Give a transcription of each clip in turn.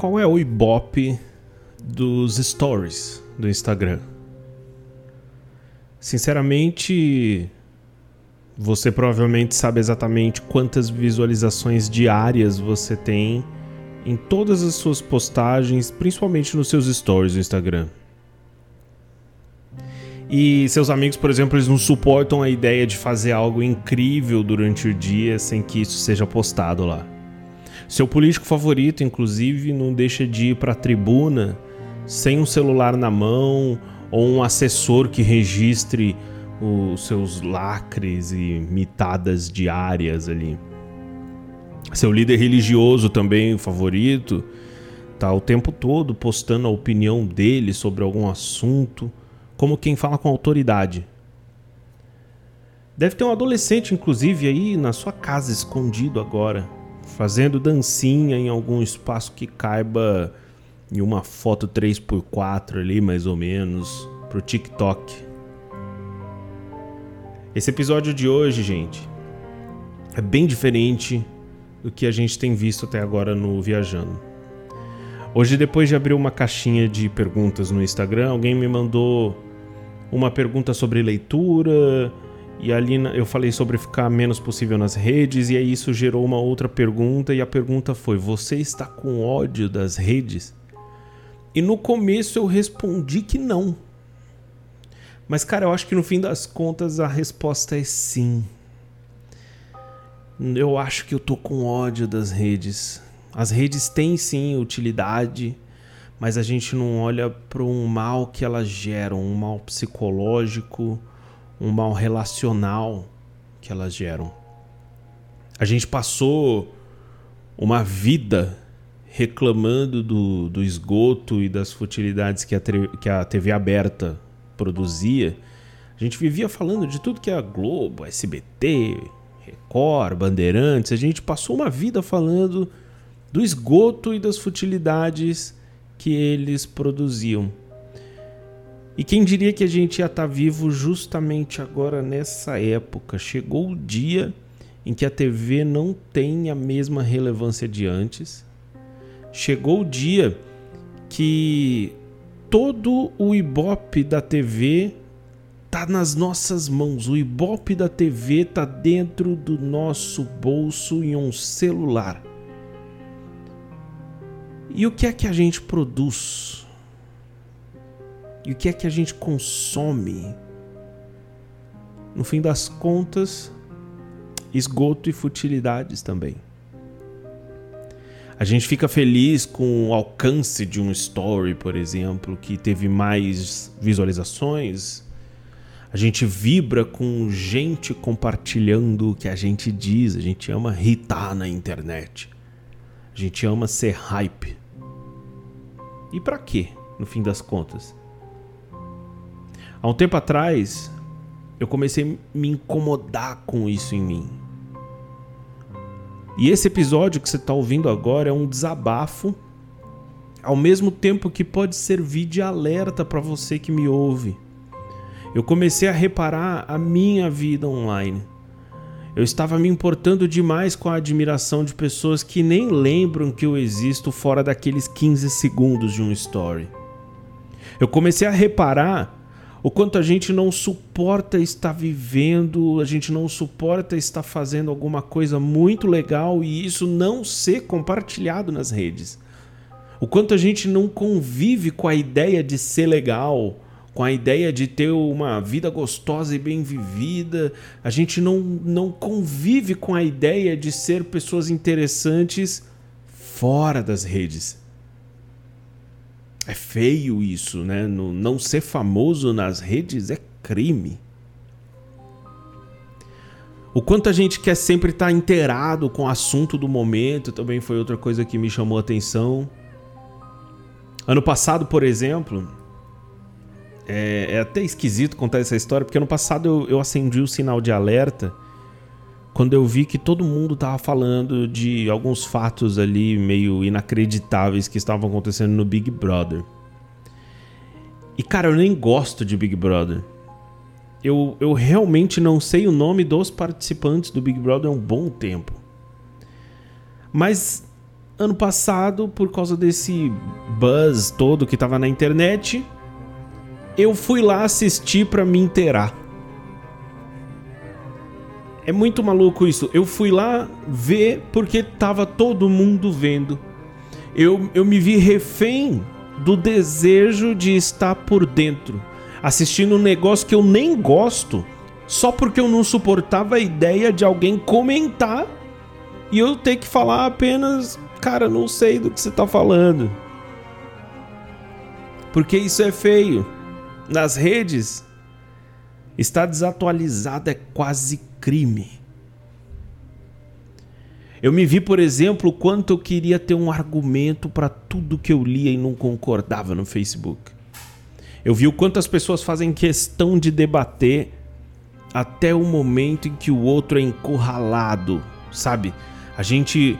qual é o ibope dos stories do Instagram? Sinceramente, você provavelmente sabe exatamente quantas visualizações diárias você tem em todas as suas postagens, principalmente nos seus stories do Instagram. E seus amigos, por exemplo, eles não suportam a ideia de fazer algo incrível durante o dia sem que isso seja postado lá. Seu político favorito, inclusive, não deixa de ir para a tribuna sem um celular na mão ou um assessor que registre os seus lacres e mitadas diárias ali. Seu líder religioso também, favorito, tá o tempo todo postando a opinião dele sobre algum assunto, como quem fala com autoridade. Deve ter um adolescente, inclusive, aí na sua casa escondido agora, fazendo dancinha em algum espaço que caiba em uma foto 3x4 ali, mais ou menos, pro TikTok. Esse episódio de hoje, gente, é bem diferente do que a gente tem visto até agora no Viajando. Hoje, depois de abrir uma caixinha de perguntas no Instagram, alguém me mandou uma pergunta sobre leitura, e ali eu falei sobre ficar menos possível nas redes, e aí isso gerou uma outra pergunta, e a pergunta foi: Você está com ódio das redes? E no começo eu respondi que não. Mas, cara, eu acho que no fim das contas a resposta é sim. Eu acho que eu tô com ódio das redes. As redes têm sim utilidade, mas a gente não olha para um mal que elas geram, um mal psicológico, um mal relacional que elas geram. A gente passou uma vida reclamando do, do esgoto e das futilidades que a, que a TV aberta produzia. A gente vivia falando de tudo que é a Globo, SBT, Record, Bandeirantes, a gente passou uma vida falando do esgoto e das futilidades que eles produziam. E quem diria que a gente ia estar tá vivo justamente agora nessa época? Chegou o dia em que a TV não tem a mesma relevância de antes. Chegou o dia que todo o ibope da TV tá nas nossas mãos. O Ibope da TV tá dentro do nosso bolso em um celular. E o que é que a gente produz? E o que é que a gente consome? No fim das contas, esgoto e futilidades também. A gente fica feliz com o alcance de um story, por exemplo, que teve mais visualizações, a gente vibra com gente compartilhando o que a gente diz. A gente ama hitar na internet. A gente ama ser hype. E para quê, no fim das contas? Há um tempo atrás, eu comecei a me incomodar com isso em mim. E esse episódio que você está ouvindo agora é um desabafo, ao mesmo tempo que pode servir de alerta para você que me ouve eu comecei a reparar a minha vida online. Eu estava me importando demais com a admiração de pessoas que nem lembram que eu existo fora daqueles 15 segundos de um story. Eu comecei a reparar o quanto a gente não suporta estar vivendo, a gente não suporta estar fazendo alguma coisa muito legal e isso não ser compartilhado nas redes. O quanto a gente não convive com a ideia de ser legal, com a ideia de ter uma vida gostosa e bem vivida. A gente não, não convive com a ideia de ser pessoas interessantes fora das redes. É feio isso, né? No, não ser famoso nas redes é crime. O quanto a gente quer sempre estar inteirado com o assunto do momento também foi outra coisa que me chamou a atenção. Ano passado, por exemplo, é, é, até esquisito contar essa história, porque no passado eu, eu acendi o sinal de alerta quando eu vi que todo mundo tava falando de alguns fatos ali meio inacreditáveis que estavam acontecendo no Big Brother. E cara, eu nem gosto de Big Brother. Eu, eu realmente não sei o nome dos participantes do Big Brother há um bom tempo. Mas ano passado, por causa desse buzz todo que tava na internet, eu fui lá assistir para me inteirar. É muito maluco isso. Eu fui lá ver porque tava todo mundo vendo. Eu, eu me vi refém do desejo de estar por dentro, assistindo um negócio que eu nem gosto, só porque eu não suportava a ideia de alguém comentar e eu ter que falar apenas, cara, não sei do que você tá falando. Porque isso é feio. Nas redes, estar desatualizado é quase crime. Eu me vi, por exemplo, quanto eu queria ter um argumento para tudo que eu lia e não concordava no Facebook. Eu vi o quanto as pessoas fazem questão de debater até o momento em que o outro é encurralado, sabe? A gente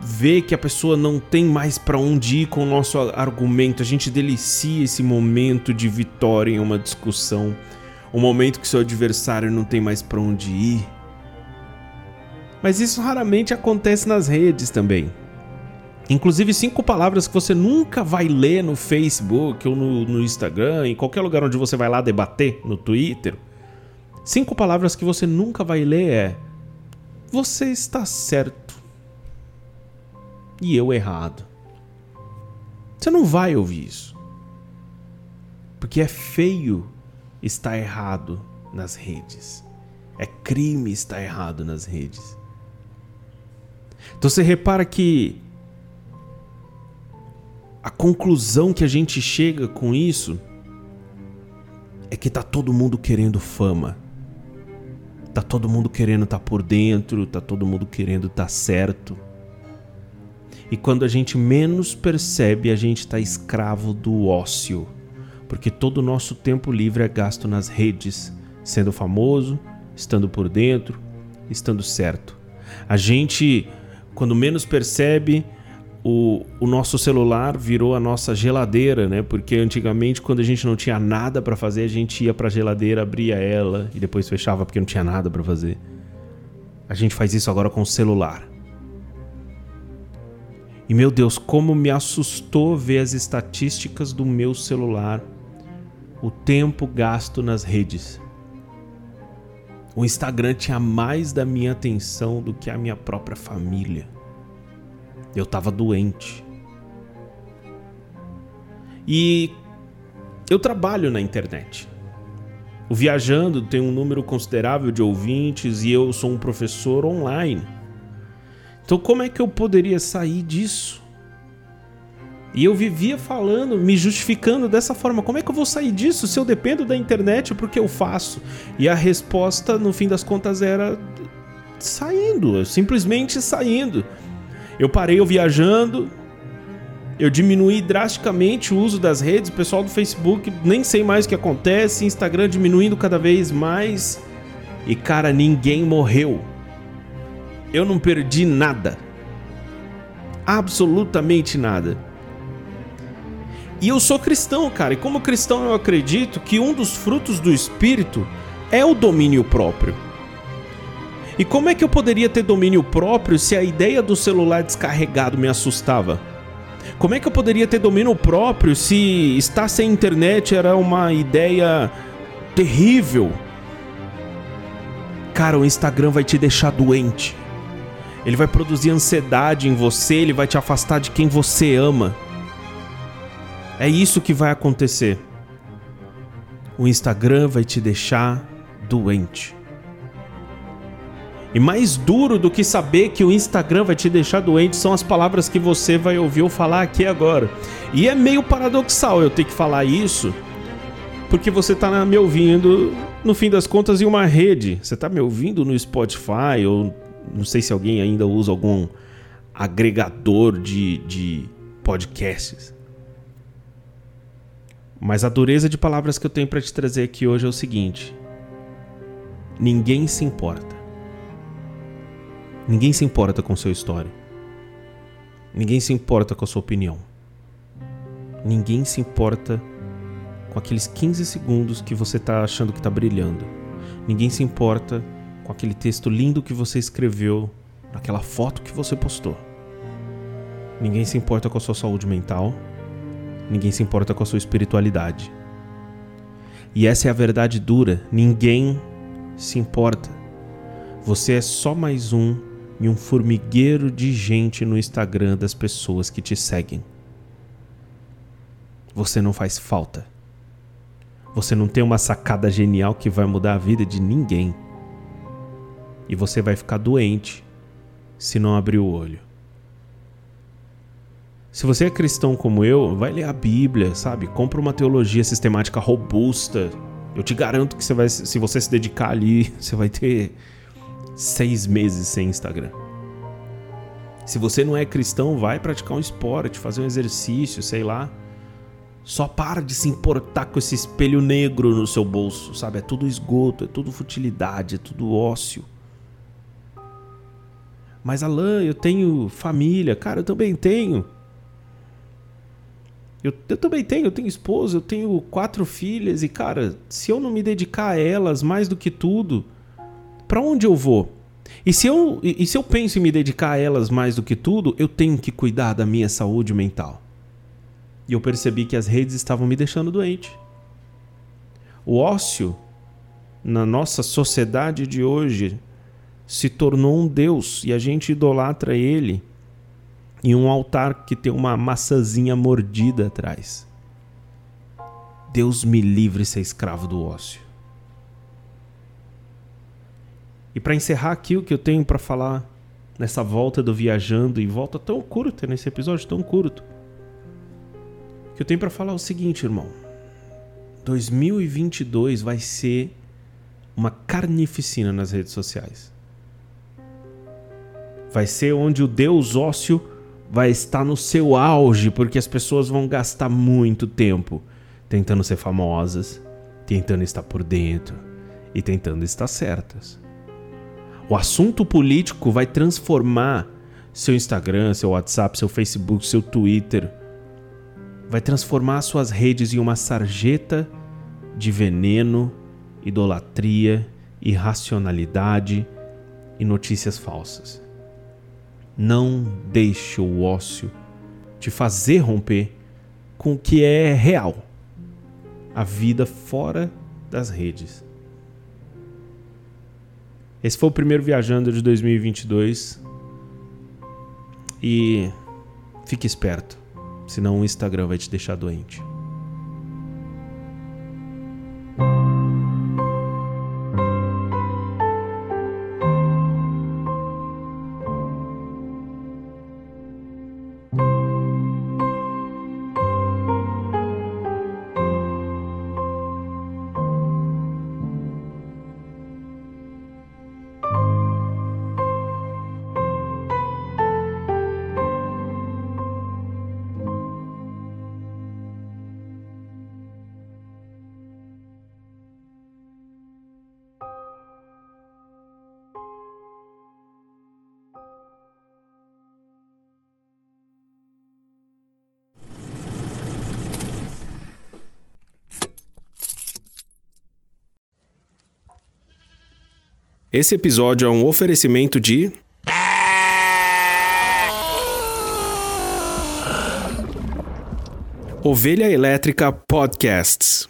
vê que a pessoa não tem mais para onde ir com o nosso argumento, a gente delicia esse momento de vitória em uma discussão, o momento que seu adversário não tem mais para onde ir mas isso raramente acontece nas redes também. Inclusive, cinco palavras que você nunca vai ler no Facebook ou no, no, Instagram, em qualquer lugar onde você vai lá debater, no Twitter. Cinco palavras que você nunca vai ler é: Você está certo e eu errado. Você não vai ouvir isso. Porque é feio estar errado nas redes. É crime estar errado nas redes. Então você repara que a conclusão que a gente chega com isso é que tá todo mundo querendo fama. Tá todo mundo querendo estar tá por dentro, tá todo mundo querendo estar tá certo. E quando a gente menos percebe, a gente está escravo do ócio, porque todo o nosso tempo livre é gasto nas redes, sendo famoso, estando por dentro, estando certo. A gente quando menos percebe, o, o, nosso celular virou a nossa geladeira, né? Porque antigamente, quando a gente não tinha nada para fazer, a gente ia para a geladeira, abria ela e depois fechava porque não tinha nada para fazer. A gente faz isso agora com o celular. E meu Deus, como me assustou ver as estatísticas do meu celular, o tempo gasto nas redes. O Instagram tinha mais da minha atenção do que a minha própria família. Eu tava doente. E eu trabalho na internet. O Viajando tem um número considerável de ouvintes e eu sou um professor online. Então, como é que eu poderia sair disso? E eu vivia falando, me justificando dessa forma. Como é que eu vou sair disso se eu dependo da internet porque eu faço? E a resposta, no fim das contas, era saindo, simplesmente saindo. Eu parei eu viajando, eu diminuí drasticamente o uso das redes, o pessoal do Facebook nem sei mais o que acontece, Instagram diminuindo cada vez mais. E cara, ninguém morreu. Eu não perdi nada. Absolutamente nada. E eu sou cristão, cara, e como cristão eu acredito que um dos frutos do Espírito é o domínio próprio. E como é que eu poderia ter domínio próprio se a ideia do celular descarregado me assustava? Como é que eu poderia ter domínio próprio se estar sem internet era uma ideia terrível? Cara, o Instagram vai te deixar doente. Ele vai produzir ansiedade em você, ele vai te afastar de quem você ama. É isso que vai acontecer. O Instagram vai te deixar doente. E mais duro do que saber que o Instagram vai te deixar doente são as palavras que você vai ouvir eu falar aqui agora. E é meio paradoxal eu ter que falar isso, porque você está me ouvindo, no fim das contas, em uma rede. Você está me ouvindo no Spotify, ou não sei se alguém ainda usa algum agregador de, de podcasts. Mas a dureza de palavras que eu tenho para te trazer aqui hoje é o seguinte: ninguém se importa. Ninguém se importa com sua história. Ninguém se importa com a sua opinião. Ninguém se importa com aqueles 15 segundos que você está achando que está brilhando. Ninguém se importa com aquele texto lindo que você escreveu naquela foto que você postou. Ninguém se importa com a sua saúde mental. Ninguém se importa com a sua espiritualidade. E essa é a verdade dura. Ninguém se importa. Você é só mais um e um formigueiro de gente no Instagram das pessoas que te seguem. Você não faz falta. Você não tem uma sacada genial que vai mudar a vida de ninguém. E você vai ficar doente se não abrir o olho. Se você é cristão como eu, vai ler a Bíblia, sabe? Compra uma teologia sistemática robusta. Eu te garanto que você vai, se você se dedicar ali, você vai ter seis meses sem Instagram. Se você não é cristão, vai praticar um esporte, fazer um exercício, sei lá. Só para de se importar com esse espelho negro no seu bolso, sabe? É tudo esgoto, é tudo futilidade, é tudo ócio. Mas Alain, eu tenho família. Cara, eu também tenho. Eu, eu, também tenho, eu tenho esposa, eu tenho quatro filhas e, cara, se eu não me dedicar a elas mais do que tudo, para onde eu vou? E se eu, e, e se eu penso em me dedicar a elas mais do que tudo, eu tenho que cuidar da minha saúde mental. E eu percebi que as redes estavam me deixando doente. O ócio, na nossa sociedade de hoje, se tornou um Deus e a gente idolatra ele em um altar que tem uma maçãzinha mordida atrás. Deus me livre ser escravo do ócio. E para encerrar aqui o que eu tenho para falar nessa volta do viajando e volta tão curta nesse episódio tão curto. Que eu tenho para falar é o seguinte, irmão. 2022 vai ser uma carnificina nas redes sociais. Vai ser onde o Deus ócio vai estar no seu auge, porque as pessoas vão gastar muito tempo tentando ser famosas, tentando estar por dentro e tentando estar certas. O assunto político vai transformar seu Instagram, seu WhatsApp, seu Facebook, seu Twitter. Vai transformar suas redes em uma sarjeta de veneno, idolatria, irracionalidade e notícias falsas. Não deixe o ócio te fazer romper com o que é real a vida fora das redes. Esse foi o primeiro Viajando de 2022. E fique esperto, senão o Instagram vai te deixar doente. Esse episódio é um oferecimento de. Ovelha Elétrica Podcasts.